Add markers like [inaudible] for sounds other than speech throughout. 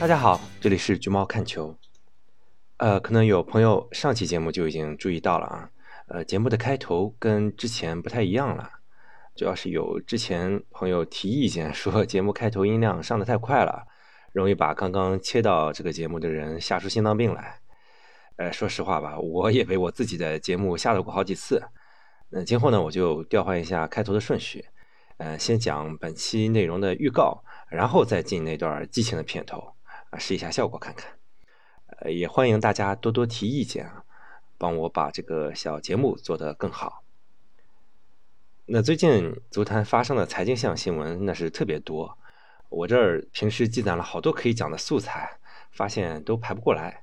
大家好，这里是橘猫看球。呃，可能有朋友上期节目就已经注意到了啊，呃，节目的开头跟之前不太一样了，主要是有之前朋友提意见说节目开头音量上的太快了，容易把刚刚切到这个节目的人吓出心脏病来。呃，说实话吧，我也被我自己的节目吓到过好几次。那今后呢，我就调换一下开头的顺序，呃，先讲本期内容的预告，然后再进那段激情的片头，啊，试一下效果看看。呃，也欢迎大家多多提意见啊，帮我把这个小节目做得更好。那最近足坛发生的财经项新闻那是特别多，我这儿平时积攒了好多可以讲的素材，发现都排不过来。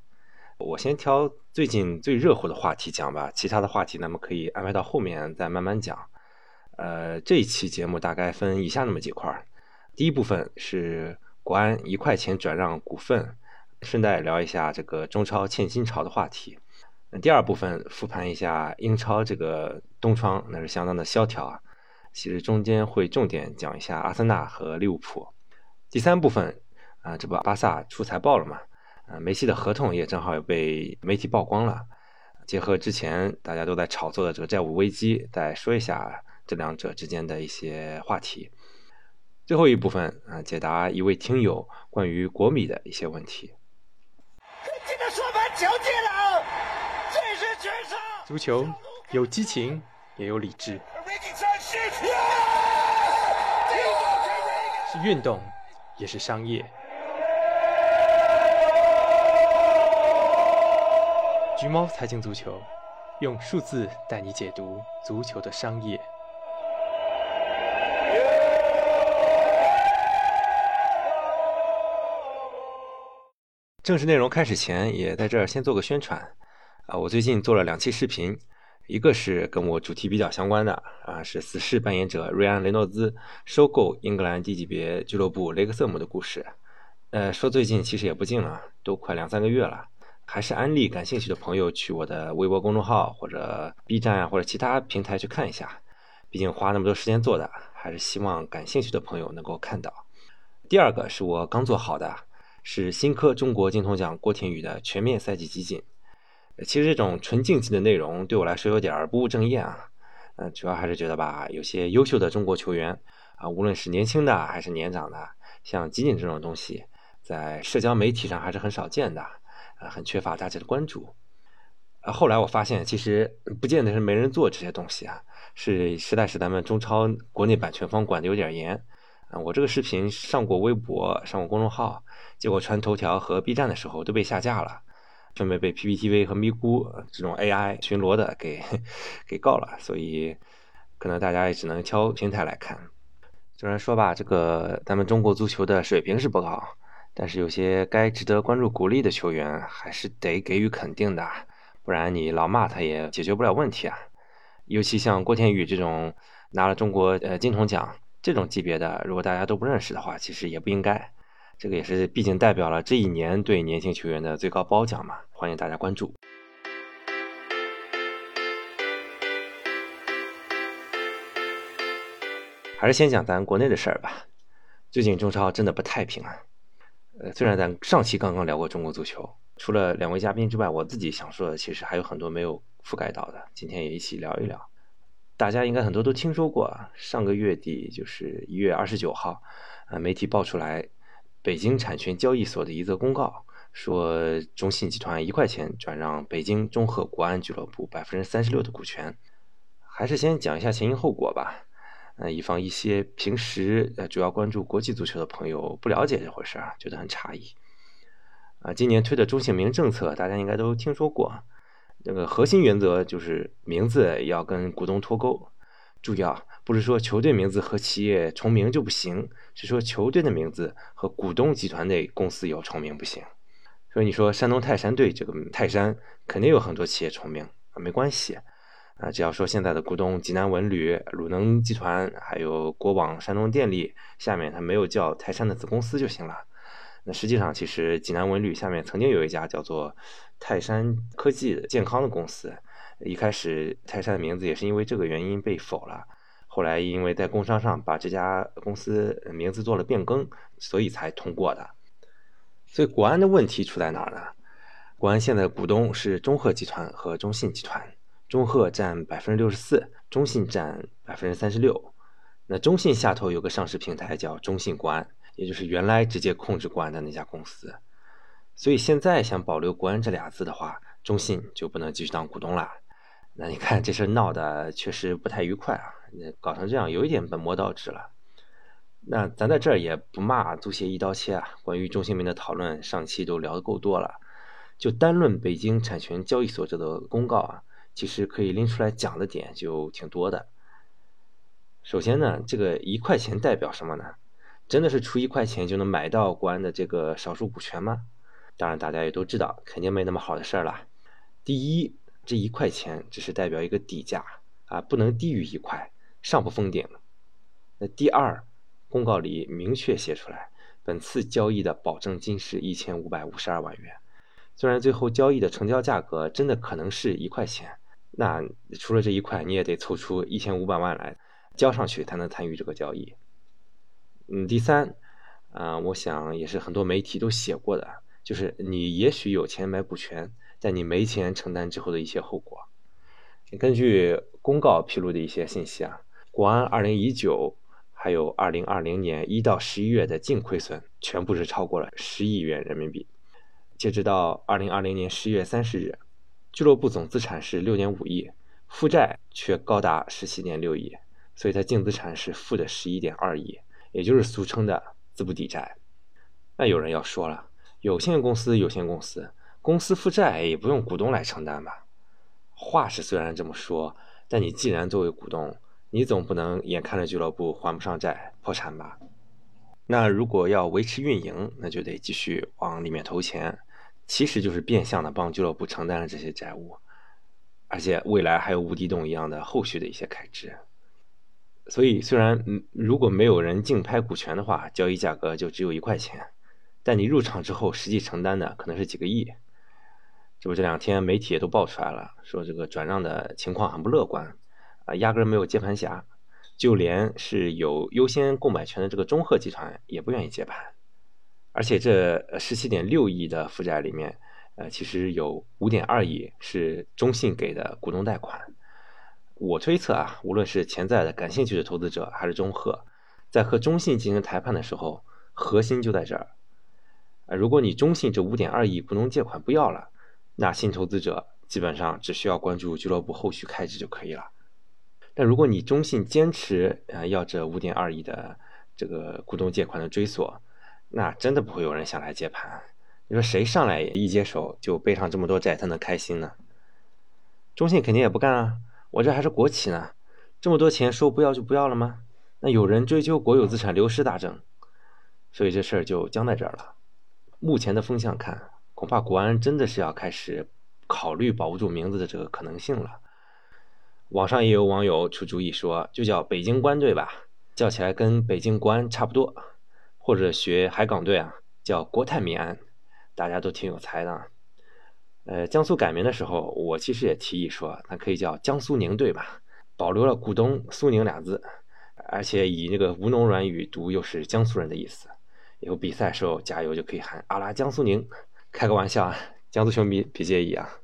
我先挑最近最热乎的话题讲吧，其他的话题咱们可以安排到后面再慢慢讲。呃，这一期节目大概分以下那么几块儿，第一部分是国安一块钱转让股份，顺带聊一下这个中超欠薪潮的话题。那第二部分复盘一下英超这个东窗，那是相当的萧条啊。其实中间会重点讲一下阿森纳和利物浦。第三部分啊，这不巴萨出财报了嘛？啊，梅西的合同也正好被媒体曝光了。结合之前大家都在炒作的这个债务危机，再说一下这两者之间的一些话题。最后一部分啊，解答一位听友关于国米的一些问题。这个说法球技了，这是绝杀足球有激情，也有理智，是运动，也是商业。橘猫财经足球，用数字带你解读足球的商业。正式内容开始前，也在这儿先做个宣传啊！我最近做了两期视频，一个是跟我主题比较相关的啊，是死侍扮演者瑞安·雷诺兹收购英格兰低级别俱乐部雷克瑟姆的故事。呃，说最近其实也不近了，都快两三个月了。还是安利感兴趣的朋友去我的微博公众号或者 B 站啊或者其他平台去看一下，毕竟花那么多时间做的，还是希望感兴趣的朋友能够看到。第二个是我刚做好的，是新科中国金童奖郭田雨的全面赛季集锦。其实这种纯竞技的内容对我来说有点不务正业啊，嗯，主要还是觉得吧，有些优秀的中国球员啊，无论是年轻的还是年长的，像集锦这种东西，在社交媒体上还是很少见的。啊，很缺乏大家的关注。啊，后来我发现，其实不见得是没人做这些东西啊，是实在是咱们中超国内版权方管的有点严。啊，我这个视频上过微博，上过公众号，结果传头条和 B 站的时候都被下架了，顺便被 PPTV 和咪咕这种 AI 巡逻的给 [laughs] 给告了。所以，可能大家也只能挑平台来看。虽然说吧，这个咱们中国足球的水平是不高。但是有些该值得关注、鼓励的球员，还是得给予肯定的，不然你老骂他也解决不了问题啊。尤其像郭天宇这种拿了中国呃金童奖这种级别的，如果大家都不认识的话，其实也不应该。这个也是毕竟代表了这一年对年轻球员的最高褒奖嘛，欢迎大家关注。还是先讲咱国内的事儿吧，最近中超真的不太平啊。呃，虽然咱上期刚刚聊过中国足球，除了两位嘉宾之外，我自己想说的其实还有很多没有覆盖到的，今天也一起聊一聊。大家应该很多都听说过，上个月底就是一月二十九号，呃，媒体爆出来北京产权交易所的一则公告，说中信集团一块钱转让北京中赫国安俱乐部百分之三十六的股权。还是先讲一下前因后果吧。呃，以防一些平时呃主要关注国际足球的朋友不了解这回事儿，觉得很诧异。啊，今年推的中性名政策，大家应该都听说过。那个核心原则就是名字要跟股东脱钩。注意啊，不是说球队名字和企业重名就不行，是说球队的名字和股东集团内公司有重名不行。所以你说山东泰山队这个泰山肯定有很多企业重名啊，没关系。啊，只要说现在的股东济南文旅、鲁能集团，还有国网、山东电力，下面它没有叫泰山的子公司就行了。那实际上，其实济南文旅下面曾经有一家叫做泰山科技健康的公司，一开始泰山的名字也是因为这个原因被否了。后来因为在工商上把这家公司名字做了变更，所以才通过的。所以国安的问题出在哪儿呢？国安现在的股东是中赫集团和中信集团，中赫占百分之六十四，中信占百分之三十六。那中信下头有个上市平台叫中信国安，也就是原来直接控制国安的那家公司。所以现在想保留国安这俩字的话，中信就不能继续当股东了。那你看这事闹得确实不太愉快啊，搞成这样有一点本末倒置了。那咱在这儿也不骂足协一刀切啊，关于中信名的讨论上期都聊得够多了。就单论北京产权交易所这个公告啊，其实可以拎出来讲的点就挺多的。首先呢，这个一块钱代表什么呢？真的是出一块钱就能买到国安的这个少数股权吗？当然，大家也都知道，肯定没那么好的事儿了。第一，这一块钱只是代表一个底价啊，不能低于一块，上不封顶。那第二，公告里明确写出来，本次交易的保证金是一千五百五十二万元。虽然最后交易的成交价格真的可能是一块钱，那除了这一块，你也得凑出一千五百万来交上去，才能参与这个交易。嗯，第三，啊，我想也是很多媒体都写过的。就是你也许有钱买股权，但你没钱承担之后的一些后果。根据公告披露的一些信息啊，国安二零一九还有二零二零年一到十一月的净亏损全部是超过了十亿元人民币。截止到二零二零年十一月三十日，俱乐部总资产是六点五亿，负债却高达十七点六亿，所以它净资产是负的十一点二亿，也就是俗称的资不抵债。那有人要说了。有限公司，有限公司，公司负债也不用股东来承担吧？话是虽然这么说，但你既然作为股东，你总不能眼看着俱乐部还不上债破产吧？那如果要维持运营，那就得继续往里面投钱，其实就是变相的帮俱乐部承担了这些债务，而且未来还有无底洞一样的后续的一些开支。所以，虽然如果没有人竞拍股权的话，交易价格就只有一块钱。但你入场之后，实际承担的可能是几个亿。这不，这两天媒体也都爆出来了，说这个转让的情况很不乐观，啊，压根没有接盘侠，就连是有优先购买权的这个中赫集团也不愿意接盘。而且这十七点六亿的负债里面，呃，其实有五点二亿是中信给的股东贷款。我推测啊，无论是潜在的感兴趣的投资者还是中赫，在和中信进行谈判的时候，核心就在这儿。啊，如果你中信这五点二亿股东借款不要了，那新投资者基本上只需要关注俱乐部后续开支就可以了。但如果你中信坚持啊要这五点二亿的这个股东借款的追索，那真的不会有人想来接盘。你说谁上来一接手就背上这么多债，他能开心呢？中信肯定也不干啊！我这还是国企呢，这么多钱说不要就不要了吗？那有人追究国有资产流失大政，所以这事儿就僵在这儿了。目前的风向看，恐怕国安真的是要开始考虑保不住名字的这个可能性了。网上也有网友出主意说，就叫北京官队吧，叫起来跟北京国安差不多，或者学海港队啊，叫国泰民安，大家都挺有才的。呃，江苏改名的时候，我其实也提议说，那可以叫江苏宁队吧，保留了股东苏宁俩字，而且以那个吴侬软语读又是江苏人的意思。以后比赛时候加油就可以喊阿拉江苏宁，开个玩笑啊，江苏球迷别介意啊。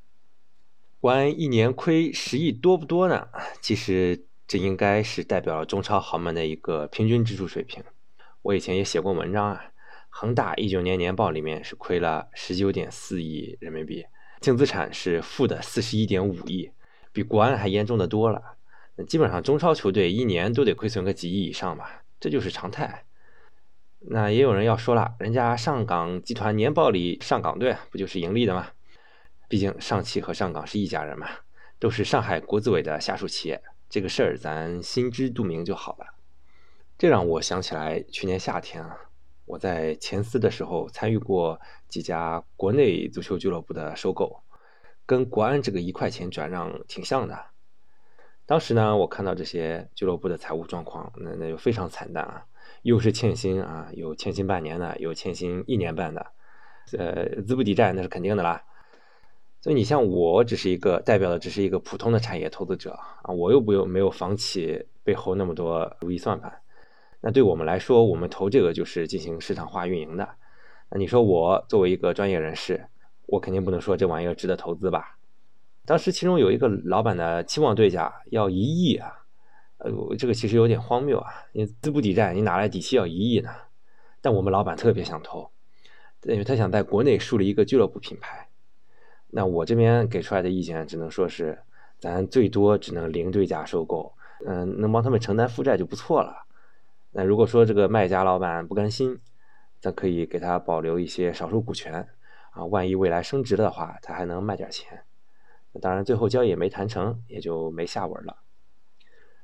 国安一年亏十亿多不多呢？其实这应该是代表了中超豪门的一个平均支出水平。我以前也写过文章啊，恒大一九年年报里面是亏了十九点四亿人民币，净资产是负的四十一点五亿，比国安还严重的多了。那基本上中超球队一年都得亏损个几亿以上吧，这就是常态。那也有人要说了，人家上港集团年报里上港队不就是盈利的吗？毕竟上汽和上港是一家人嘛，都是上海国资委的下属企业，这个事儿咱心知肚明就好了。这让我想起来去年夏天啊，我在前司的时候参与过几家国内足球俱乐部的收购，跟国安这个一块钱转让挺像的。当时呢，我看到这些俱乐部的财务状况，那那就非常惨淡啊。又是欠薪啊，有欠薪半年的，有欠薪一年半的，呃，资不抵债那是肯定的啦。所以你像我，只是一个代表的，只是一个普通的产业投资者啊，我又不用没有房企背后那么多如意算盘。那对我们来说，我们投这个就是进行市场化运营的。那你说我作为一个专业人士，我肯定不能说这玩意儿值得投资吧？当时其中有一个老板的期望对价要一亿啊，呃，这个其实有点荒谬啊，你资不抵债，你哪来底气要一亿呢？但我们老板特别想投，因为他想在国内树立一个俱乐部品牌。那我这边给出来的意见只能说是，咱最多只能零对价收购，嗯，能帮他们承担负债就不错了。那如果说这个卖家老板不甘心，咱可以给他保留一些少数股权，啊，万一未来升值的话，他还能卖点钱。当然，最后交易也没谈成，也就没下文了。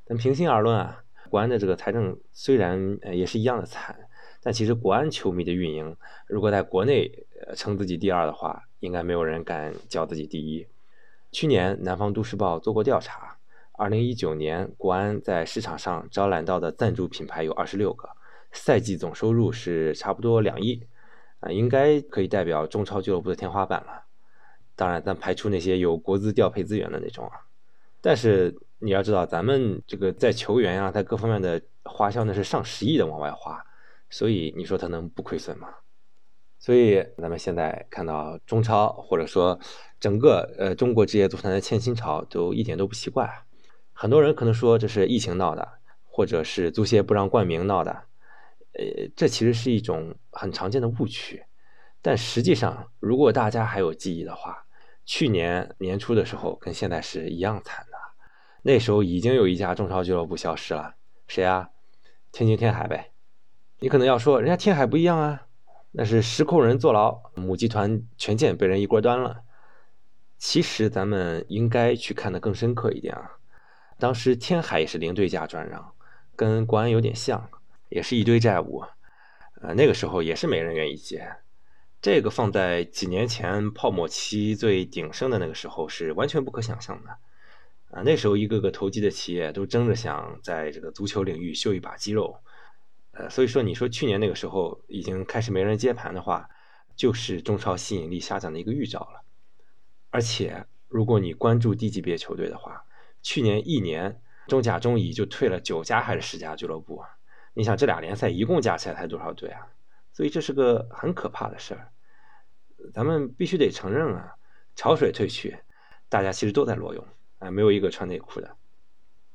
但平心而论啊，国安的这个财政虽然也是一样的惨，但其实国安球迷的运营，如果在国内称自己第二的话，应该没有人敢叫自己第一。去年南方都市报做过调查，二零一九年国安在市场上招揽到的赞助品牌有二十六个，赛季总收入是差不多两亿，啊，应该可以代表中超俱乐部的天花板了。当然，咱排除那些有国资调配资源的那种啊。但是你要知道，咱们这个在球员啊，在各方面的花销那是上十亿的往外花，所以你说他能不亏损吗？所以咱们现在看到中超或者说整个呃中国职业足坛的欠薪潮，都一点都不奇怪。很多人可能说这是疫情闹的，或者是足协不让冠名闹的，呃，这其实是一种很常见的误区。但实际上，如果大家还有记忆的话，去年年初的时候，跟现在是一样惨的。那时候已经有一家中超俱乐部消失了，谁啊？天津天海呗。你可能要说，人家天海不一样啊，那是实控人坐牢，母集团权健被人一锅端了。其实咱们应该去看得更深刻一点啊。当时天海也是零对价转让，跟国安有点像，也是一堆债务。呃，那个时候也是没人愿意接。这个放在几年前泡沫期最鼎盛的那个时候是完全不可想象的，啊，那时候一个个投机的企业都争着想在这个足球领域秀一把肌肉，所以说你说去年那个时候已经开始没人接盘的话，就是中超吸引力下降的一个预兆了。而且如果你关注低级别球队的话，去年一年中甲、中乙就退了九家还是十家俱乐部啊？你想这俩联赛一共加起来才多少队啊？所以这是个很可怕的事儿，咱们必须得承认啊，潮水退去，大家其实都在裸泳啊，没有一个穿内裤的。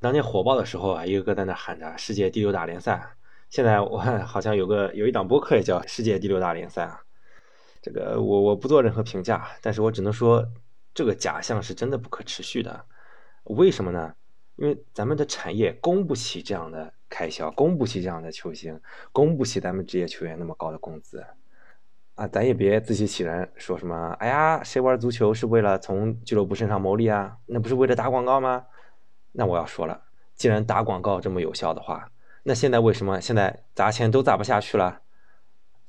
当年火爆的时候啊，一个个在那喊着世界第六大联赛，现在我看 [laughs] 好像有个有一档播客也叫世界第六大联赛啊。这个我我不做任何评价，但是我只能说这个假象是真的不可持续的。为什么呢？因为咱们的产业供不起这样的。开销供不起这样的球星，供不起咱们职业球员那么高的工资，啊，咱也别自欺欺人，说什么哎呀，谁玩足球是为了从俱乐部身上牟利啊？那不是为了打广告吗？那我要说了，既然打广告这么有效的话，那现在为什么现在砸钱都砸不下去了？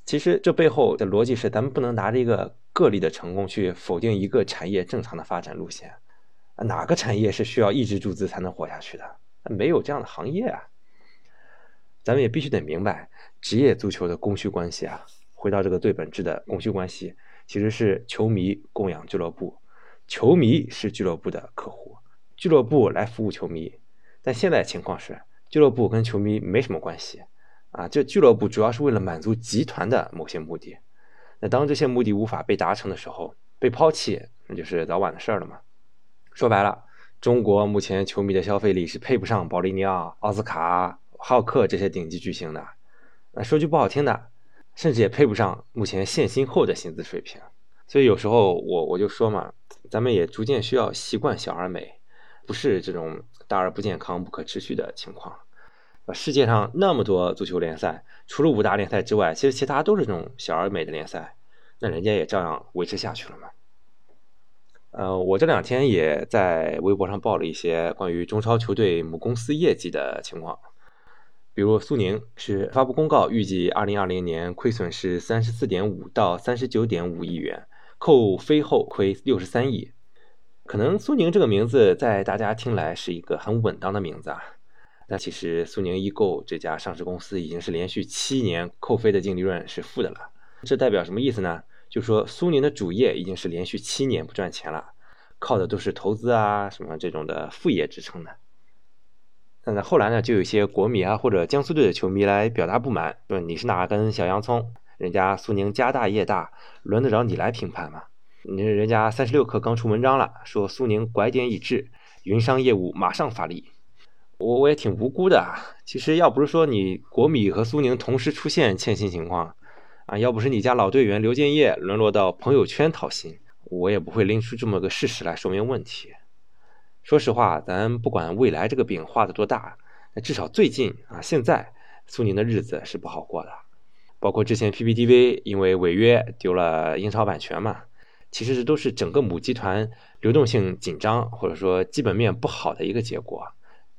其实这背后的逻辑是，咱们不能拿着一个个例的成功去否定一个产业正常的发展路线。哪个产业是需要一直注资才能活下去的？没有这样的行业啊。咱们也必须得明白，职业足球的供需关系啊，回到这个最本质的供需关系，其实是球迷供养俱乐部，球迷是俱乐部的客户，俱乐部来服务球迷。但现在情况是，俱乐部跟球迷没什么关系啊，这俱乐部主要是为了满足集团的某些目的。那当这些目的无法被达成的时候，被抛弃，那就是早晚的事儿了嘛。说白了，中国目前球迷的消费力是配不上保利尼奥、奥斯卡。浩克这些顶级巨星的，那说句不好听的，甚至也配不上目前限薪后的薪资水平。所以有时候我我就说嘛，咱们也逐渐需要习惯小而美，不是这种大而不健康、不可持续的情况。世界上那么多足球联赛，除了五大联赛之外，其实其他都是这种小而美的联赛，那人家也照样维持下去了嘛。呃，我这两天也在微博上报了一些关于中超球队母公司业绩的情况。比如苏宁是发布公告，预计二零二零年亏损是三十四点五到三十九点五亿元，扣非后亏六十三亿。可能苏宁这个名字在大家听来是一个很稳当的名字啊，但其实苏宁易购这家上市公司已经是连续七年扣非的净利润是负的了。这代表什么意思呢？就说苏宁的主业已经是连续七年不赚钱了，靠的都是投资啊什么这种的副业支撑的。那后来呢，就有一些国米啊或者江苏队的球迷来表达不满，说你是哪根小洋葱？人家苏宁家大业大，轮得着你来评判吗？你人家三十六氪刚出文章了，说苏宁拐点已至，云商业务马上发力。我我也挺无辜的啊，其实要不是说你国米和苏宁同时出现欠薪情况，啊，要不是你家老队员刘建业沦落到朋友圈讨薪，我也不会拎出这么个事实来说明问题。说实话，咱不管未来这个饼画的多大，那至少最近啊，现在苏宁的日子是不好过的。包括之前 PPTV 因为违约丢了英超版权嘛，其实这都是整个母集团流动性紧张或者说基本面不好的一个结果。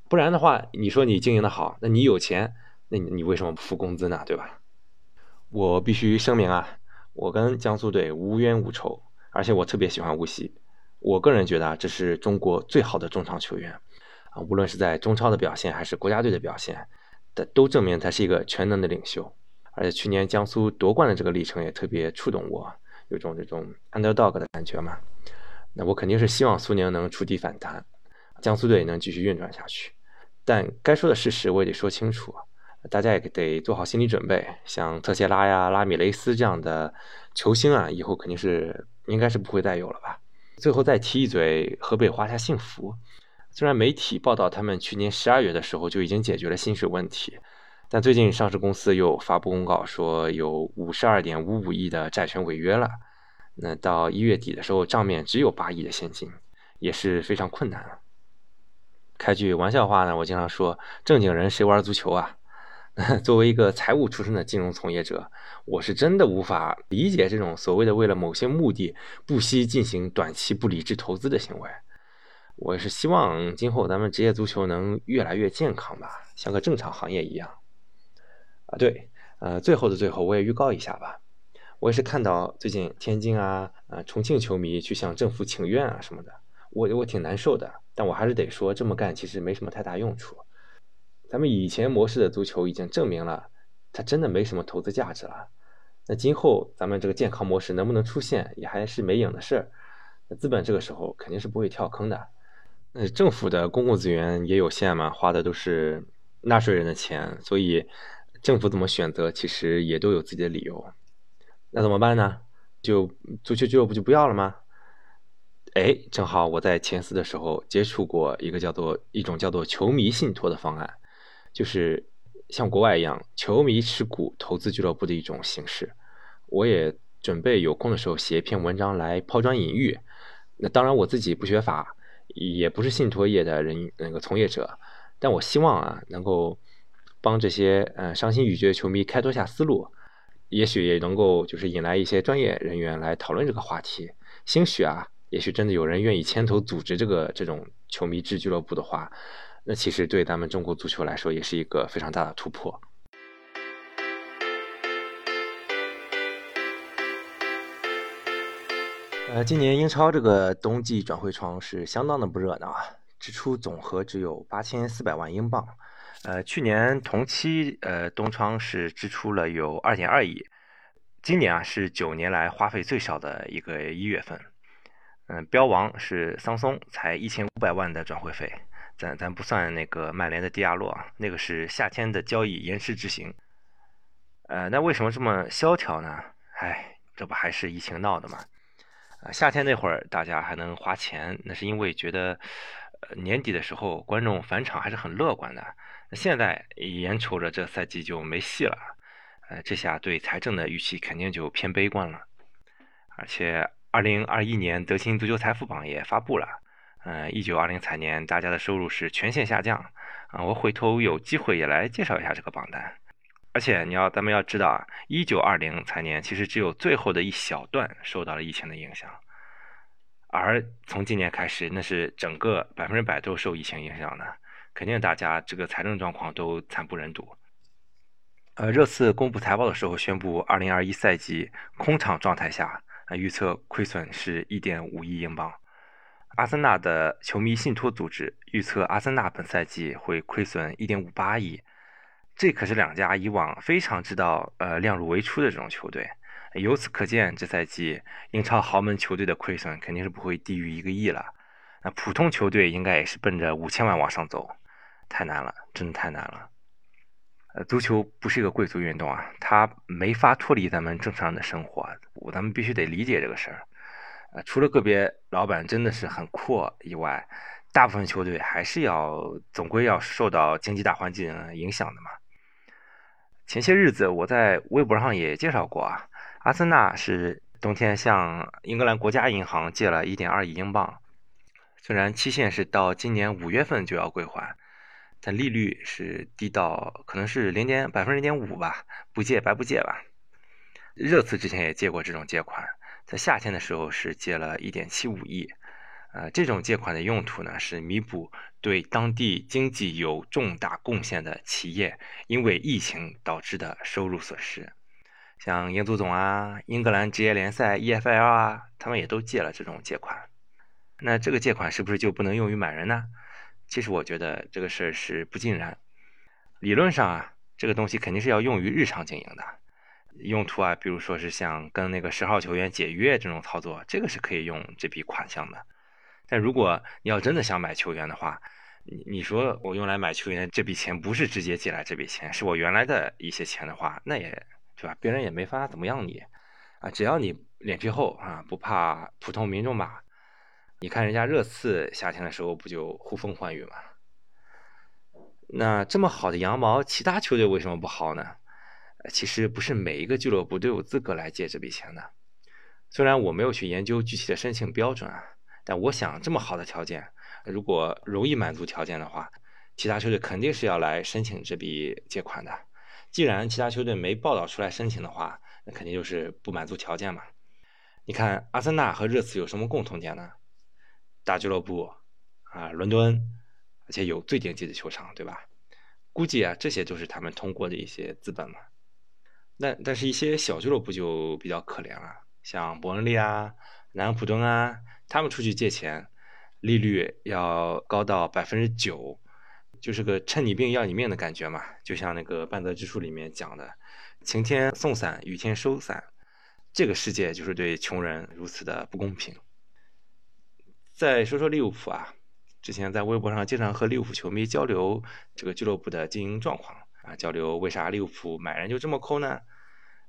不然的话，你说你经营的好，那你有钱，那你你为什么不付工资呢？对吧？我必须声明啊，我跟江苏队无冤无仇，而且我特别喜欢吴曦，我个人觉得啊这是中国最好的中场球员啊，无论是在中超的表现还是国家队的表现，的都证明他是一个全能的领袖。而且去年江苏夺冠的这个历程也特别触动我，有种这种 underdog 的感觉嘛。那我肯定是希望苏宁能触底反弹，江苏队能继续运转下去。但该说的事实我也得说清楚，大家也得做好心理准备。像特谢拉呀、拉米雷斯这样的球星啊，以后肯定是应该是不会再有了吧。最后再提一嘴河北华夏幸福，虽然媒体报道他们去年十二月的时候就已经解决了薪水问题，但最近上市公司又发布公告说有五十二点五五亿的债权违约了。那到一月底的时候，账面只有八亿的现金，也是非常困难了。开句玩笑话呢，我经常说，正经人谁玩足球啊？[laughs] 作为一个财务出身的金融从业者，我是真的无法理解这种所谓的为了某些目的不惜进行短期不理智投资的行为。我是希望今后咱们职业足球能越来越健康吧，像个正常行业一样。啊，对，呃，最后的最后，我也预告一下吧，我也是看到最近天津啊、啊重庆球迷去向政府请愿啊什么的，我我挺难受的。但我还是得说，这么干其实没什么太大用处。咱们以前模式的足球已经证明了，它真的没什么投资价值了。那今后咱们这个健康模式能不能出现，也还是没影的事儿。那资本这个时候肯定是不会跳坑的。那政府的公共资源也有限嘛，花的都是纳税人的钱，所以政府怎么选择，其实也都有自己的理由。那怎么办呢？就足球俱乐部就不要了吗？哎，正好我在前四的时候接触过一个叫做一种叫做球迷信托的方案，就是像国外一样，球迷持股投资俱乐部的一种形式。我也准备有空的时候写一篇文章来抛砖引玉。那当然我自己不学法，也不是信托业的人那个从业者，但我希望啊能够帮这些呃伤心欲绝的球迷开拓下思路，也许也能够就是引来一些专业人员来讨论这个话题。兴许啊。也许真的有人愿意牵头组织这个这种球迷制俱乐部的话，那其实对咱们中国足球来说也是一个非常大的突破。呃，今年英超这个冬季转会窗是相当的不热闹啊，支出总和只有八千四百万英镑。呃，去年同期呃冬窗是支出了有二点二亿，今年啊是九年来花费最少的一个一月份。嗯，标王是桑松，才一千五百万的转会费，咱咱不算那个曼联的迪亚洛啊，那个是夏天的交易延迟执行。呃，那为什么这么萧条呢？唉，这不还是疫情闹的吗？啊，夏天那会儿大家还能花钱，那是因为觉得呃年底的时候观众返场还是很乐观的。现在眼瞅着这赛季就没戏了，呃，这下对财政的预期肯定就偏悲观了，而且。二零二一年德勤足球财富榜也发布了，嗯，一九二零财年大家的收入是全线下降，啊，我回头有机会也来介绍一下这个榜单。而且你要咱们要知道啊，一九二零财年其实只有最后的一小段受到了疫情的影响，而从今年开始，那是整个百分之百都受疫情影响的，肯定大家这个财政状况都惨不忍睹。呃，热刺公布财报的时候宣布，二零二一赛季空场状态下。啊，预测亏损是一点五亿英镑。阿森纳的球迷信托组织预测，阿森纳本赛季会亏损一点五八亿。这可是两家以往非常知道呃量入为出的这种球队。由此可见，这赛季英超豪门球队的亏损肯定是不会低于一个亿了。那普通球队应该也是奔着五千万往上走，太难了，真的太难了。呃，足球不是一个贵族运动啊，它没法脱离咱们正常人的生活，咱们必须得理解这个事儿。呃，除了个别老板真的是很阔以外，大部分球队还是要总归要受到经济大环境影响的嘛。前些日子我在微博上也介绍过啊，阿森纳是冬天向英格兰国家银行借了1.2亿英镑，虽然期限是到今年五月份就要归还，但利率是低到可能是零点百分之零点五吧，不借白不借吧。热刺之前也借过这种借款，在夏天的时候是借了1.75亿。呃，这种借款的用途呢，是弥补对当地经济有重大贡献的企业因为疫情导致的收入损失。像英足总啊、英格兰职业联赛 EFL 啊，他们也都借了这种借款。那这个借款是不是就不能用于买人呢？其实我觉得这个事儿是不尽然。理论上啊，这个东西肯定是要用于日常经营的用途啊，比如说是像跟那个十号球员解约这种操作，这个是可以用这笔款项的。但如果你要真的想买球员的话，你你说我用来买球员这笔钱不是直接借来这笔钱，是我原来的一些钱的话，那也对吧？别人也没法怎么样你啊，只要你脸皮厚啊，不怕普通民众骂。你看人家热刺夏天的时候不就呼风唤雨吗？那这么好的羊毛，其他球队为什么不薅呢？其实不是每一个俱乐部都有资格来借这笔钱的。虽然我没有去研究具体的申请标准啊。但我想，这么好的条件，如果容易满足条件的话，其他球队肯定是要来申请这笔借款的。既然其他球队没报道出来申请的话，那肯定就是不满足条件嘛。你看，阿森纳和热刺有什么共同点呢？大俱乐部啊，伦敦，而且有最顶级的球场，对吧？估计啊，这些都是他们通过的一些资本嘛。那但是，一些小俱乐部就比较可怜了，像伯恩利啊、南安普敦啊。他们出去借钱，利率要高到百分之九，就是个趁你病要你命的感觉嘛。就像那个半泽直树里面讲的，晴天送伞，雨天收伞，这个世界就是对穷人如此的不公平。再说说利物浦啊，之前在微博上经常和利物浦球迷交流这个俱乐部的经营状况啊，交流为啥利物浦买人就这么抠呢？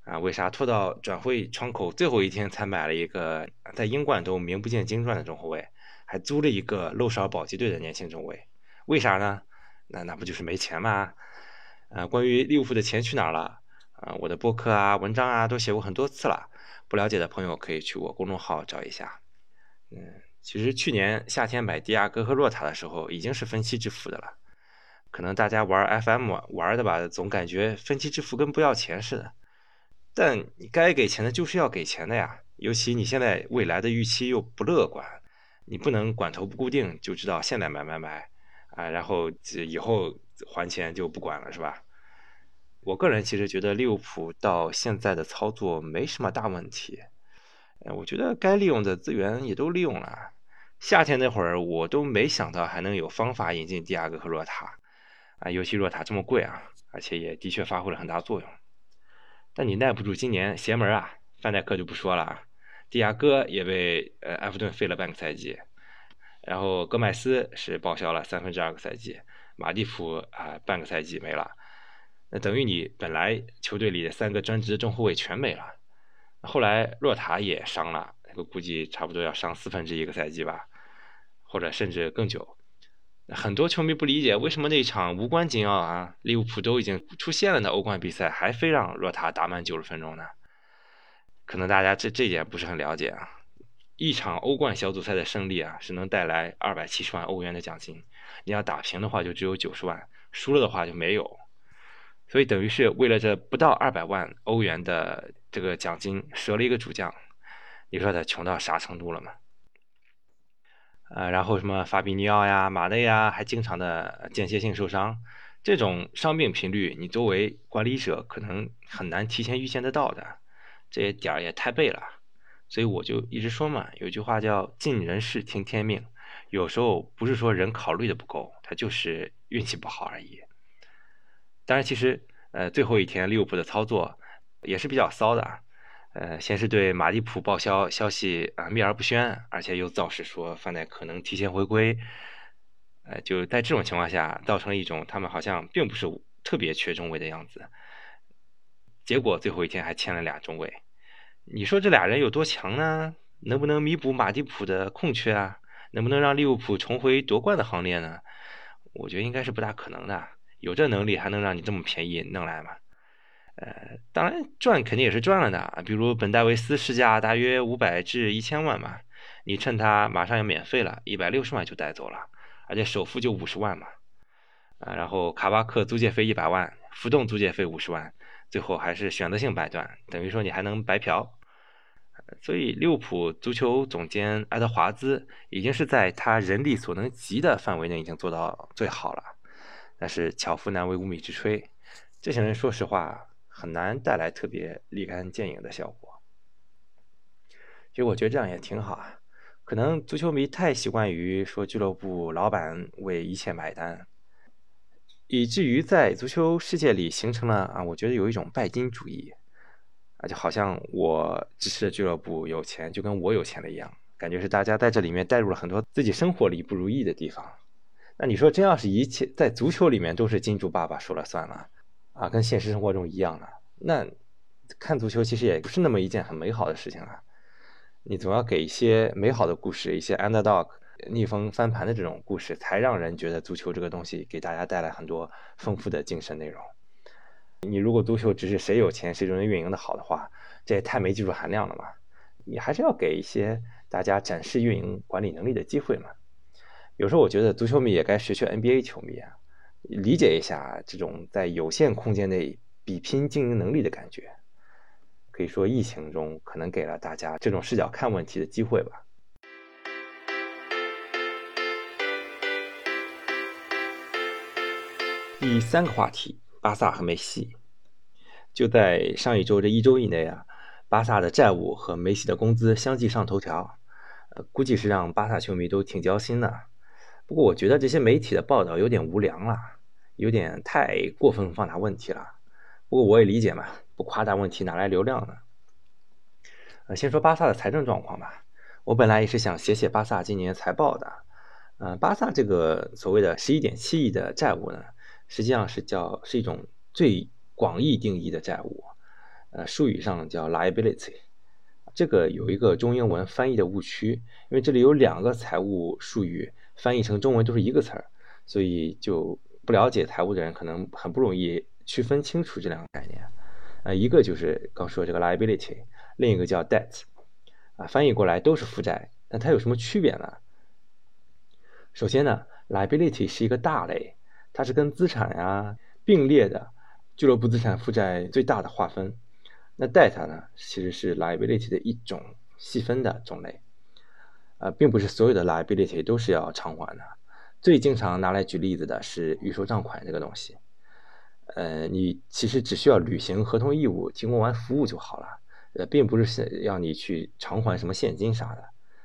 啊，为啥拖到转会窗口最后一天才买了一个在英冠都名不见经传的中后卫，还租了一个漏勺保级队的年轻中卫？为啥呢？那那不就是没钱吗？啊，关于利物浦的钱去哪儿了？啊，我的博客啊、文章啊都写过很多次了，不了解的朋友可以去我公众号找一下。嗯，其实去年夏天买迪亚哥和洛塔的时候已经是分期支付的了，可能大家玩 FM 玩的吧，总感觉分期支付跟不要钱似的。但你该给钱的就是要给钱的呀，尤其你现在未来的预期又不乐观，你不能管头不固定就知道现在买买买啊，然后以后还钱就不管了是吧？我个人其实觉得利物浦到现在的操作没什么大问题，我觉得该利用的资源也都利用了。夏天那会儿我都没想到还能有方法引进迪亚哥和若塔啊，尤其若塔这么贵啊，而且也的确发挥了很大作用。但你耐不住今年邪门啊！范戴克就不说了啊，蒂亚戈也被呃埃弗顿废了半个赛季，然后戈麦斯是报销了三分之二个赛季，马蒂普啊半个赛季没了，那等于你本来球队里的三个专职中后卫全没了，后来洛塔也伤了，估计差不多要上四分之一个赛季吧，或者甚至更久。很多球迷不理解，为什么那一场无关紧要啊，利物浦都已经出现了的欧冠比赛，还非让若塔打满九十分钟呢？可能大家这这一点不是很了解啊。一场欧冠小组赛的胜利啊，是能带来二百七十万欧元的奖金，你要打平的话就只有九十万，输了的话就没有。所以等于是为了这不到二百万欧元的这个奖金，折了一个主将。你说他穷到啥程度了嘛？啊，然后什么法比尼奥呀、马内呀，还经常的间歇性受伤，这种伤病频率，你作为管理者可能很难提前预见得到的，这些点儿也太背了。所以我就一直说嘛，有句话叫“尽人事，听天命”，有时候不是说人考虑的不够，他就是运气不好而已。当然，其实呃，最后一天利物浦的操作也是比较骚的啊。呃，先是对马蒂普报销消息啊秘而不宣，而且又造势说范戴可能提前回归，呃，就在这种情况下，造成一种他们好像并不是特别缺中卫的样子，结果最后一天还签了俩中卫。你说这俩人有多强呢？能不能弥补马蒂普的空缺啊？能不能让利物浦重回夺冠的行列呢？我觉得应该是不大可能的。有这能力还能让你这么便宜弄来吗？呃，当然赚肯定也是赚了的。比如本戴维斯市价大约五百至一千万嘛，你趁他马上要免费了，一百六十万就带走了，而且首付就五十万嘛。啊，然后卡巴克租借费一百万，浮动租借费五十万，最后还是选择性买断，等于说你还能白嫖。所以利物浦足球总监爱德华兹已经是在他人力所能及的范围内已经做到最好了，但是巧妇难为无米之炊，这些人说实话很难带来特别立竿见影的效果。其实我觉得这样也挺好啊，可能足球迷太习惯于说俱乐部老板为一切买单，以至于在足球世界里形成了啊，我觉得有一种拜金主义。啊，就好像我支持的俱乐部有钱，就跟我有钱了一样，感觉是大家在这里面带入了很多自己生活里不如意的地方。那你说，真要是一切在足球里面都是金主爸爸说了算了，啊，跟现实生活中一样了，那看足球其实也不是那么一件很美好的事情了。你总要给一些美好的故事，一些 underdog 逆风翻盘的这种故事，才让人觉得足球这个东西给大家带来很多丰富的精神内容。你如果足球只是谁有钱谁就能运营的好的话，这也太没技术含量了嘛！你还是要给一些大家展示运营管理能力的机会嘛。有时候我觉得足球迷也该学学 NBA 球迷啊，理解一下这种在有限空间内比拼经营能力的感觉。可以说，疫情中可能给了大家这种视角看问题的机会吧。第三个话题。巴萨和梅西，就在上一周这一周以内啊，巴萨的债务和梅西的工资相继上头条，呃，估计是让巴萨球迷都挺焦心的。不过我觉得这些媒体的报道有点无良了，有点太过分放大问题了。不过我也理解嘛，不夸大问题哪来流量呢？呃，先说巴萨的财政状况吧。我本来也是想写写巴萨今年财报的。呃，巴萨这个所谓的十一点七亿的债务呢？实际上是叫是一种最广义定义的债务，呃，术语上叫 liability。这个有一个中英文翻译的误区，因为这里有两个财务术语翻译成中文都是一个词儿，所以就不了解财务的人可能很不容易区分清楚这两个概念。呃，一个就是刚说这个 liability，另一个叫 debt，啊，翻译过来都是负债，那它有什么区别呢？首先呢，liability 是一个大类。它是跟资产呀并列的，俱乐部资产负债最大的划分。那 debt 呢，其实是 liability 的一种细分的种类，呃，并不是所有的 liability 都是要偿还的。最经常拿来举例子的是预收账款这个东西，呃，你其实只需要履行合同义务，提供完服务就好了，呃，并不是要你去偿还什么现金啥的。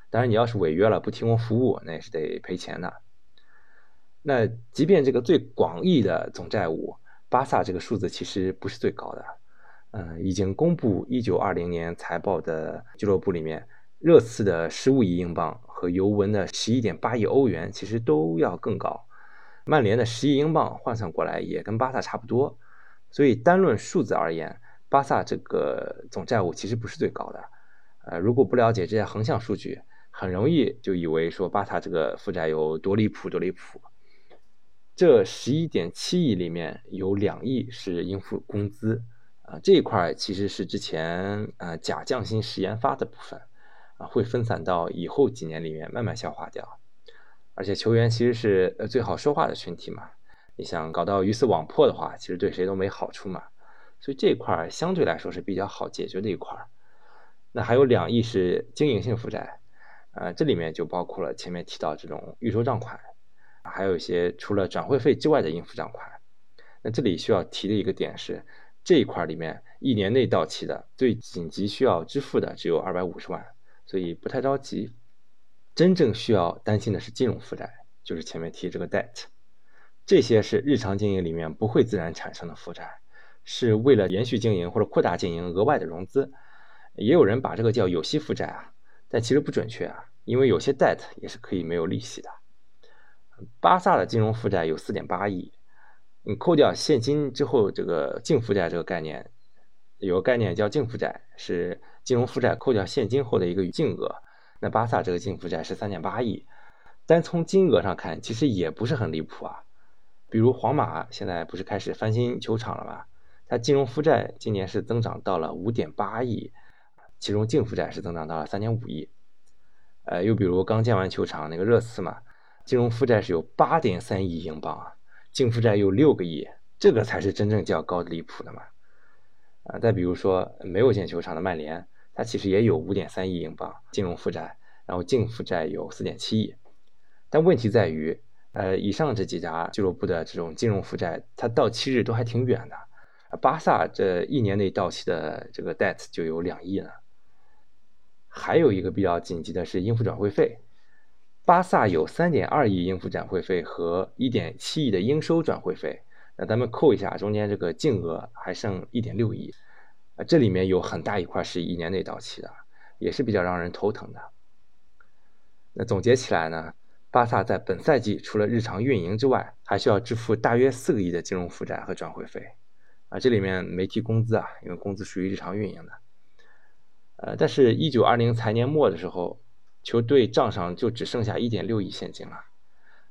当然，你要是违约了不提供服务，那也是得赔钱的。那即便这个最广义的总债务，巴萨这个数字其实不是最高的。嗯，已经公布一九二零年财报的俱乐部里面，热刺的十五亿英镑和尤文的十一点八亿欧元其实都要更高。曼联的十亿英镑换算过来也跟巴萨差不多。所以单论数字而言，巴萨这个总债务其实不是最高的。呃，如果不了解这些横向数据，很容易就以为说巴萨这个负债有多离谱多离谱。这十一点七亿里面有两亿是应付工资，啊，这一块其实是之前呃假降薪时研发的部分，会分散到以后几年里面慢慢消化掉。而且球员其实是呃最好说话的群体嘛，你想搞到鱼死网破的话，其实对谁都没好处嘛。所以这一块相对来说是比较好解决的一块。那还有两亿是经营性负债，呃，这里面就包括了前面提到这种预收账款。还有一些除了转会费之外的应付账款，那这里需要提的一个点是，这一块里面一年内到期的最紧急需要支付的只有二百五十万，所以不太着急。真正需要担心的是金融负债，就是前面提这个 debt，这些是日常经营里面不会自然产生的负债，是为了延续经营或者扩大经营额外的融资。也有人把这个叫有息负债啊，但其实不准确啊，因为有些 debt 也是可以没有利息的。巴萨的金融负债有四点八亿，你扣掉现金之后，这个净负债这个概念，有个概念叫净负债，是金融负债扣掉现金后的一个净额。那巴萨这个净负债是三点八亿，单从金额上看，其实也不是很离谱啊。比如皇马现在不是开始翻新球场了吗？它金融负债今年是增长到了五点八亿，其中净负债是增长到了三点五亿。呃，又比如刚建完球场那个热刺嘛，金融负债是有八点三亿英镑啊。净负债有六个亿，这个才是真正较高的离谱的嘛！啊，再比如说没有建球场的曼联，它其实也有五点三亿英镑金融负债，然后净负债有四点七亿。但问题在于，呃，以上这几家俱乐部的这种金融负债，它到期日都还挺远的。巴萨这一年内到期的这个 debt 就有两亿呢。还有一个比较紧急的是应付转会费。巴萨有三点二亿应付转会费和一点七亿的应收转会费，那咱们扣一下，中间这个净额还剩一点六亿，这里面有很大一块是一年内到期的，也是比较让人头疼的。那总结起来呢，巴萨在本赛季除了日常运营之外，还需要支付大约四个亿的金融负债和转会费，啊，这里面没提工资啊，因为工资属于日常运营的。呃，但是，一九二零财年末的时候。球队账上就只剩下一点六亿现金了，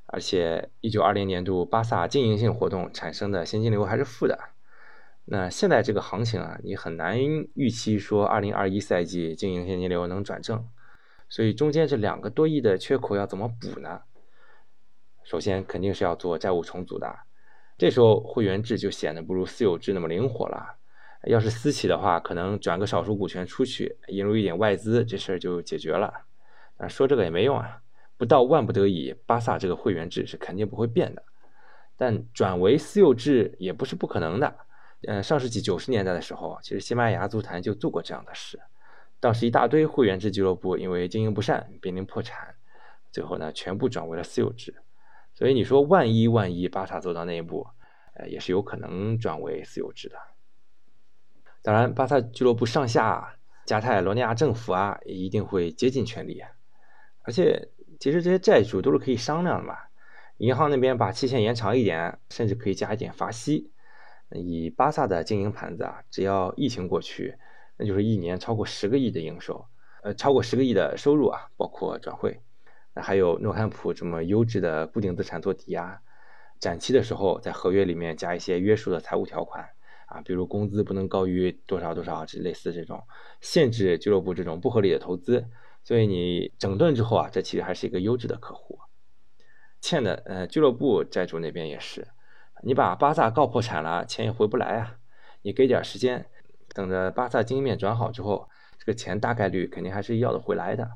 而且一九二零年度巴萨经营性活动产生的现金流还是负的。那现在这个行情啊，你很难预期说二零二一赛季经营现金流能转正。所以中间这两个多亿的缺口要怎么补呢？首先肯定是要做债务重组的，这时候会员制就显得不如私有制那么灵活了。要是私企的话，可能转个少数股权出去，引入一点外资，这事儿就解决了。啊，说这个也没用啊！不到万不得已，巴萨这个会员制是肯定不会变的。但转为私有制也不是不可能的。嗯，上世纪九十年代的时候，其实西班牙足坛就做过这样的事。当时一大堆会员制俱乐部因为经营不善濒临破产，最后呢全部转为了私有制。所以你说万一万一巴萨走到那一步，呃，也是有可能转为私有制的。当然，巴萨俱乐部上下加泰罗尼亚政府啊，也一定会竭尽全力。而且，其实这些债主都是可以商量的嘛。银行那边把期限延长一点，甚至可以加一点罚息。以巴萨的经营盘子啊，只要疫情过去，那就是一年超过十个亿的营收，呃，超过十个亿的收入啊，包括转会。那还有诺坎普这么优质的固定资产做抵押，展期的时候在合约里面加一些约束的财务条款啊，比如工资不能高于多少多少，这类似这种限制俱乐部这种不合理的投资。所以你整顿之后啊，这其实还是一个优质的客户。欠的，呃，俱乐部债主那边也是，你把巴萨告破产了，钱也回不来啊。你给点时间，等着巴萨经营面转好之后，这个钱大概率肯定还是要得回来的。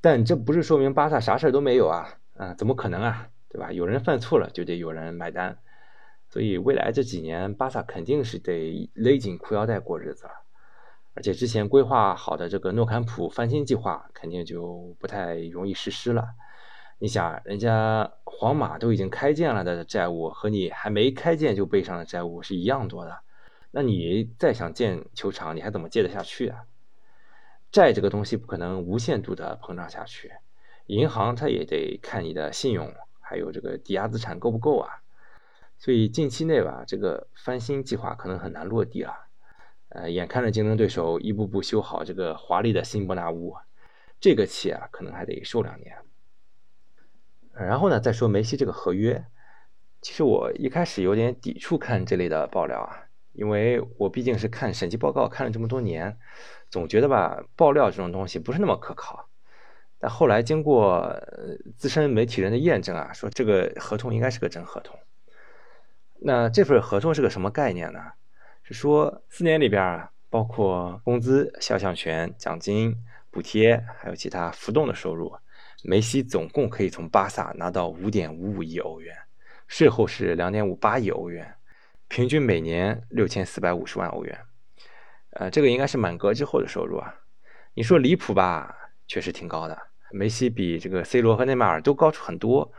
但这不是说明巴萨啥事都没有啊，啊，怎么可能啊，对吧？有人犯错了就得有人买单，所以未来这几年巴萨肯定是得勒紧裤腰带过日子了。而且之前规划好的这个诺坎普翻新计划，肯定就不太容易实施了。你想，人家皇马都已经开建了的债务，和你还没开建就背上的债务是一样多的。那你再想建球场，你还怎么借得下去啊？债这个东西不可能无限度的膨胀下去，银行它也得看你的信用，还有这个抵押资产够不够啊。所以近期内吧，这个翻新计划可能很难落地了。呃，眼看着竞争对手一步步修好这个华丽的新伯纳乌，这个气啊，可能还得受两年。然后呢，再说梅西这个合约，其实我一开始有点抵触看这类的爆料啊，因为我毕竟是看审计报告看了这么多年，总觉得吧，爆料这种东西不是那么可靠。但后来经过资深媒体人的验证啊，说这个合同应该是个真合同。那这份合同是个什么概念呢？是说四年里边啊，包括工资、肖像权、奖金、补贴，还有其他浮动的收入，梅西总共可以从巴萨拿到五点五五亿欧元，税后是两点五八亿欧元，平均每年六千四百五十万欧元。呃，这个应该是满格之后的收入啊。你说离谱吧？确实挺高的。梅西比这个 C 罗和内马尔都高出很多，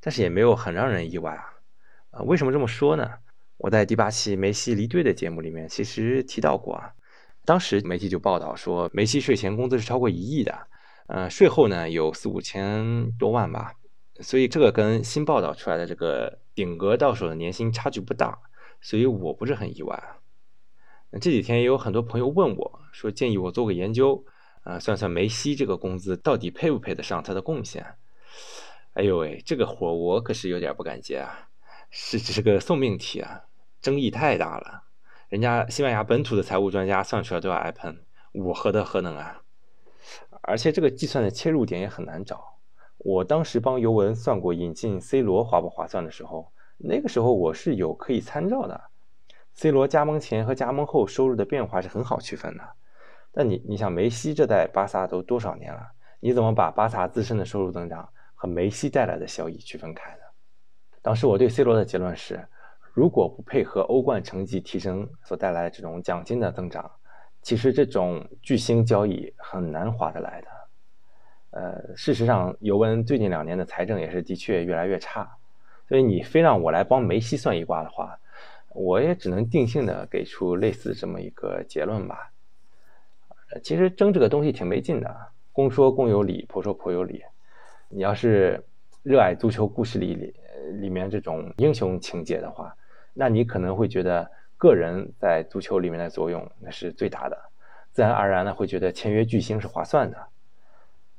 但是也没有很让人意外啊。啊，为什么这么说呢？我在第八期梅西离队的节目里面其实提到过啊，当时媒体就报道说梅西税前工资是超过一亿的，呃，税后呢有四五千多万吧，所以这个跟新报道出来的这个顶格到手的年薪差距不大，所以我不是很意外。那这几天也有很多朋友问我说，建议我做个研究，啊，算算梅西这个工资到底配不配得上他的贡献。哎呦喂，这个活我可是有点不敢接啊，是这是个送命题啊，争议太大了。人家西班牙本土的财务专家算出来都要挨喷，我何德何能啊？而且这个计算的切入点也很难找。我当时帮尤文算过引进 C 罗划不划算的时候，那个时候我是有可以参照的。C 罗加盟前和加盟后收入的变化是很好区分的。但你你想梅西这代巴萨都多少年了，你怎么把巴萨自身的收入增长和梅西带来的效益区分开呢？当时我对 C 罗的结论是。如果不配合欧冠成绩提升所带来的这种奖金的增长，其实这种巨星交易很难划得来的。呃，事实上，尤文最近两年的财政也是的确越来越差，所以你非让我来帮梅西算一卦的话，我也只能定性的给出类似这么一个结论吧。其实争这个东西挺没劲的，公说公有理，婆说婆有理。你要是热爱足球故事里里里面这种英雄情节的话，那你可能会觉得个人在足球里面的作用那是最大的，自然而然的会觉得签约巨星是划算的。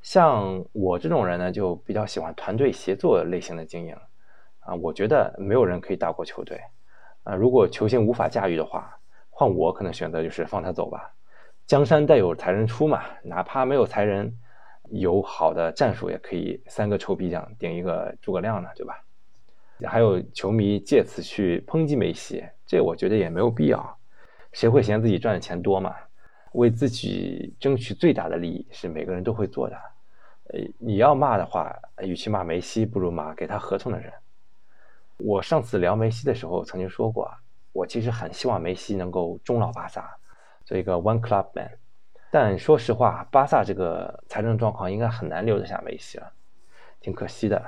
像我这种人呢，就比较喜欢团队协作类型的经营啊。我觉得没有人可以大过球队啊。如果球星无法驾驭的话，换我可能选择就是放他走吧。江山代有才人出嘛，哪怕没有才人，有好的战术也可以三个臭皮匠顶一个诸葛亮呢，对吧？还有球迷借此去抨击梅西，这我觉得也没有必要。谁会嫌自己赚的钱多嘛？为自己争取最大的利益是每个人都会做的。呃，你要骂的话，与其骂梅西，不如骂给他合同的人。我上次聊梅西的时候曾经说过，我其实很希望梅西能够终老巴萨，做一个 One Club Man。但说实话，巴萨这个财政状况应该很难留得下梅西了，挺可惜的。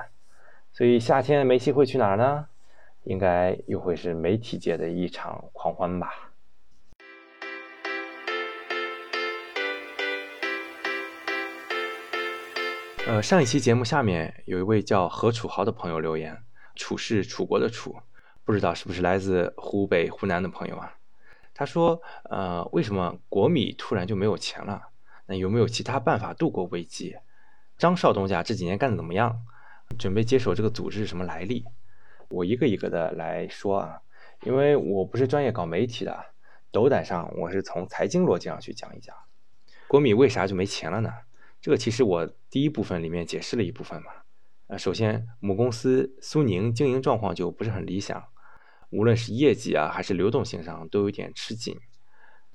所以夏天梅西会去哪儿呢？应该又会是媒体界的一场狂欢吧。呃，上一期节目下面有一位叫何楚豪的朋友留言，楚是楚国的楚，不知道是不是来自湖北、湖南的朋友啊？他说：呃，为什么国米突然就没有钱了？那有没有其他办法度过危机？张少东家这几年干的怎么样？准备接手这个组织是什么来历？我一个一个的来说啊，因为我不是专业搞媒体的，斗胆上我是从财经逻辑上去讲一讲，国米为啥就没钱了呢？这个其实我第一部分里面解释了一部分嘛。呃，首先母公司苏宁经营状况就不是很理想，无论是业绩啊还是流动性上都有点吃紧。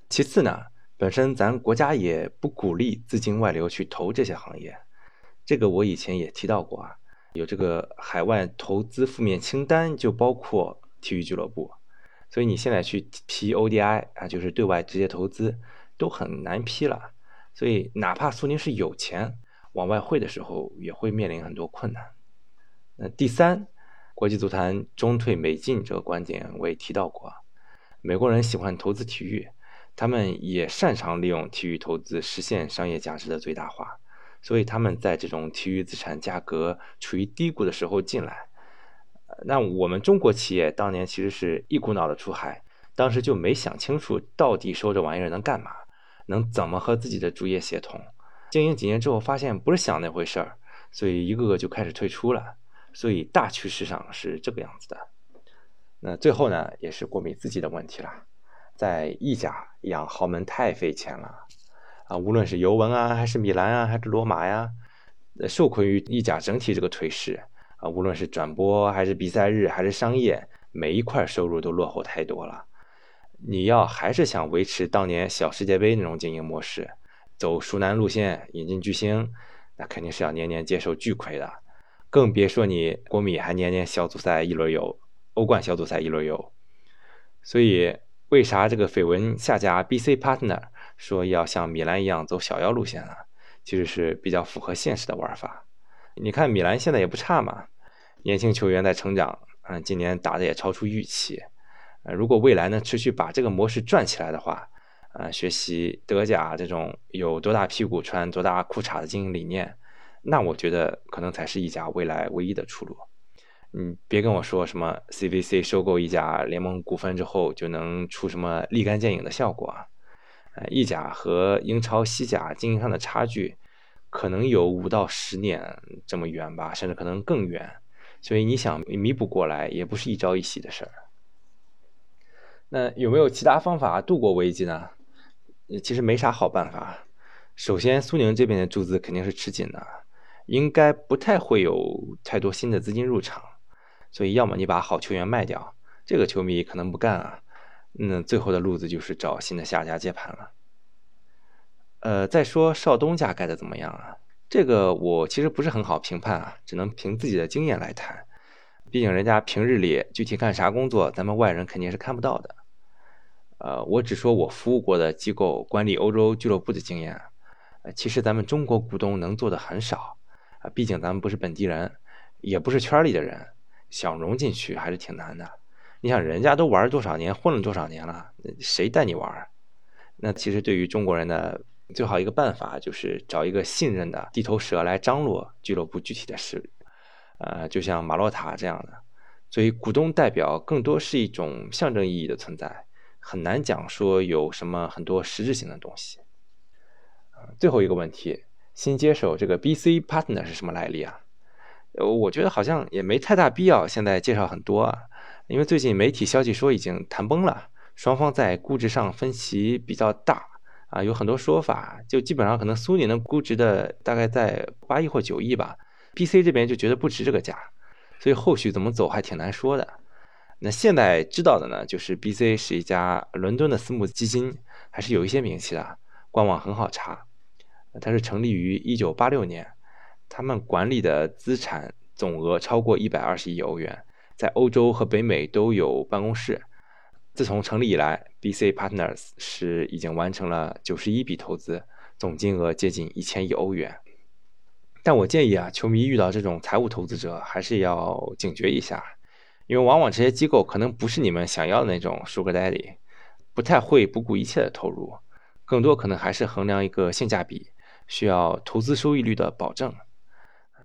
其次呢，本身咱国家也不鼓励资金外流去投这些行业，这个我以前也提到过啊。有这个海外投资负面清单，就包括体育俱乐部，所以你现在去批 ODI 啊，就是对外直接投资，都很难批了。所以哪怕苏宁是有钱往外汇的时候，也会面临很多困难。那第三，国际足坛中退美进这个观点我也提到过，美国人喜欢投资体育，他们也擅长利用体育投资实现商业价值的最大化。所以他们在这种体育资产价格处于低谷的时候进来，那我们中国企业当年其实是一股脑的出海，当时就没想清楚到底收这玩意儿能干嘛，能怎么和自己的主业协同。经营几年之后发现不是想那回事儿，所以一个个就开始退出了。所以大趋势上是这个样子的。那最后呢，也是国米自己的问题了，在意甲养豪门太费钱了。啊，无论是尤文啊，还是米兰啊，还是罗马呀，受困于意甲整体这个颓势啊，无论是转播还是比赛日还是商业，每一块收入都落后太多了。你要还是想维持当年小世界杯那种经营模式，走熟男路线，引进巨星，那肯定是要年年接受巨亏的。更别说你国米还年年小组赛一轮游，欧冠小组赛一轮游。所以，为啥这个绯闻下家 BC Partner？说要像米兰一样走小妖路线了，其实是比较符合现实的玩法。你看米兰现在也不差嘛，年轻球员在成长，嗯，今年打的也超出预期。呃，如果未来呢持续把这个模式转起来的话，呃，学习德甲这种有多大屁股穿多大裤衩的经营理念，那我觉得可能才是一家未来唯一的出路。你别跟我说什么 CVC 收购一家联盟股份之后就能出什么立竿见影的效果啊？呃，意甲和英超、西甲经营上的差距可能有五到十年这么远吧，甚至可能更远。所以你想弥补过来，也不是一朝一夕的事儿。那有没有其他方法度过危机呢？其实没啥好办法。首先，苏宁这边的注资肯定是吃紧的，应该不太会有太多新的资金入场。所以，要么你把好球员卖掉，这个球迷可能不干啊。那最后的路子就是找新的下家接盘了。呃，再说邵东家盖的怎么样啊？这个我其实不是很好评判啊，只能凭自己的经验来谈。毕竟人家平日里具体干啥工作，咱们外人肯定是看不到的。呃，我只说我服务过的机构管理欧洲俱乐部的经验。其实咱们中国股东能做的很少啊，毕竟咱们不是本地人，也不是圈里的人。想融进去还是挺难的。你想，人家都玩多少年，混了多少年了，谁带你玩？那其实对于中国人的最好一个办法，就是找一个信任的地头蛇来张罗俱乐部具体的事。呃，就像马洛塔这样的。所以，股东代表更多是一种象征意义的存在，很难讲说有什么很多实质性的东西。最后一个问题，新接手这个 BC Partner 是什么来历啊？呃，我觉得好像也没太大必要现在介绍很多啊，因为最近媒体消息说已经谈崩了，双方在估值上分歧比较大啊，有很多说法，就基本上可能苏宁的估值的大概在八亿或九亿吧，BC 这边就觉得不值这个价，所以后续怎么走还挺难说的。那现在知道的呢，就是 BC 是一家伦敦的私募基金，还是有一些名气的，官网很好查，它是成立于一九八六年。他们管理的资产总额超过一百二十亿欧元，在欧洲和北美都有办公室。自从成立以来，BC Partners 是已经完成了九十一笔投资，总金额接近一千亿欧元。但我建议啊，球迷遇到这种财务投资者，还是要警觉一下，因为往往这些机构可能不是你们想要的那种 Sugar Daddy，不太会不顾一切的投入，更多可能还是衡量一个性价比，需要投资收益率的保证。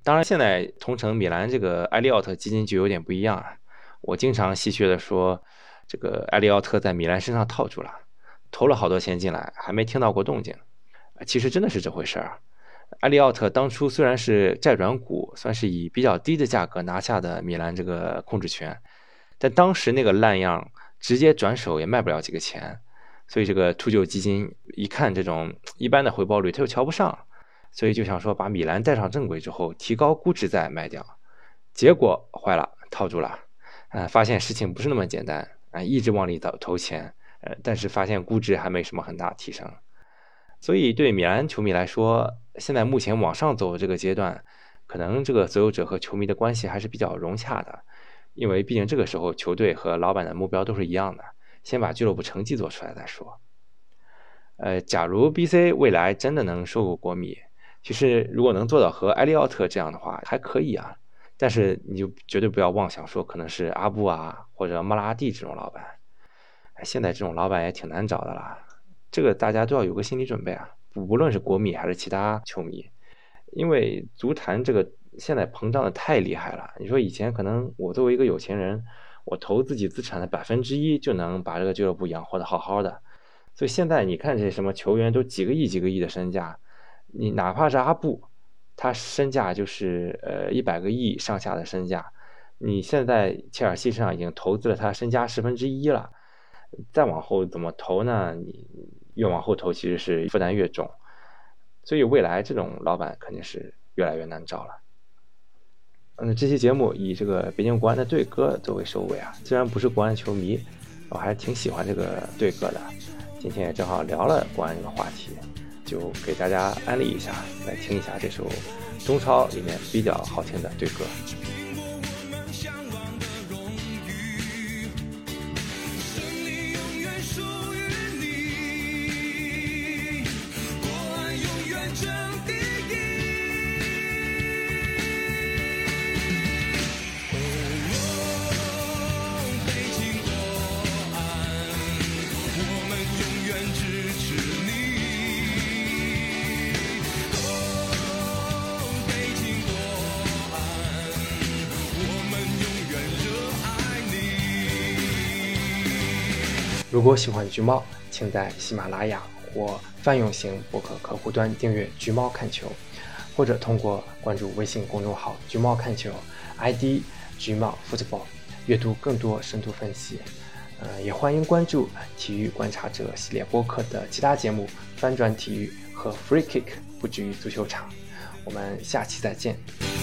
当然，现在同城米兰这个埃利奥特基金就有点不一样啊。我经常戏谑的说，这个埃利奥特在米兰身上套住了，投了好多钱进来，还没听到过动静。其实真的是这回事儿。埃利奥特当初虽然是债转股，算是以比较低的价格拿下的米兰这个控制权，但当时那个烂样，直接转手也卖不了几个钱。所以这个秃鹫基金一看这种一般的回报率，他又瞧不上。所以就想说，把米兰带上正轨之后，提高估值再卖掉，结果坏了，套住了。呃，发现事情不是那么简单啊，一直往里投投钱，呃，但是发现估值还没什么很大提升。所以对米兰球迷来说，现在目前往上走这个阶段，可能这个所有者和球迷的关系还是比较融洽的，因为毕竟这个时候球队和老板的目标都是一样的，先把俱乐部成绩做出来再说。呃，假如 BC 未来真的能收购国米。其实，如果能做到和埃利奥特这样的话，还可以啊。但是，你就绝对不要妄想说可能是阿布啊或者莫拉蒂这种老板。现在这种老板也挺难找的啦。这个大家都要有个心理准备啊。不不论是国米还是其他球迷，因为足坛这个现在膨胀的太厉害了。你说以前可能我作为一个有钱人，我投自己资产的百分之一就能把这个俱乐部养活的好好的。所以现在你看这些什么球员都几个亿几个亿的身价。你哪怕是阿布，他身价就是呃一百个亿上下的身价，你现在切尔西身上已经投资了他身家十分之一了，再往后怎么投呢？你越往后投其实是负担越重，所以未来这种老板肯定是越来越难找了。嗯，这期节目以这个北京国安的队歌作为收尾啊，虽然不是国安球迷，我还是挺喜欢这个队歌的。今天也正好聊了国安这个话题。就给大家安利一下，来听一下这首中超里面比较好听的队歌。如果喜欢橘猫，请在喜马拉雅或泛用型博客客户端订阅“橘猫看球”，或者通过关注微信公众号“橘猫看球 ”，ID“ 橘猫 football”，阅读更多深度分析。呃，也欢迎关注“体育观察者”系列播客的其他节目“翻转体育”和 “Free Kick”，不止于足球场。我们下期再见。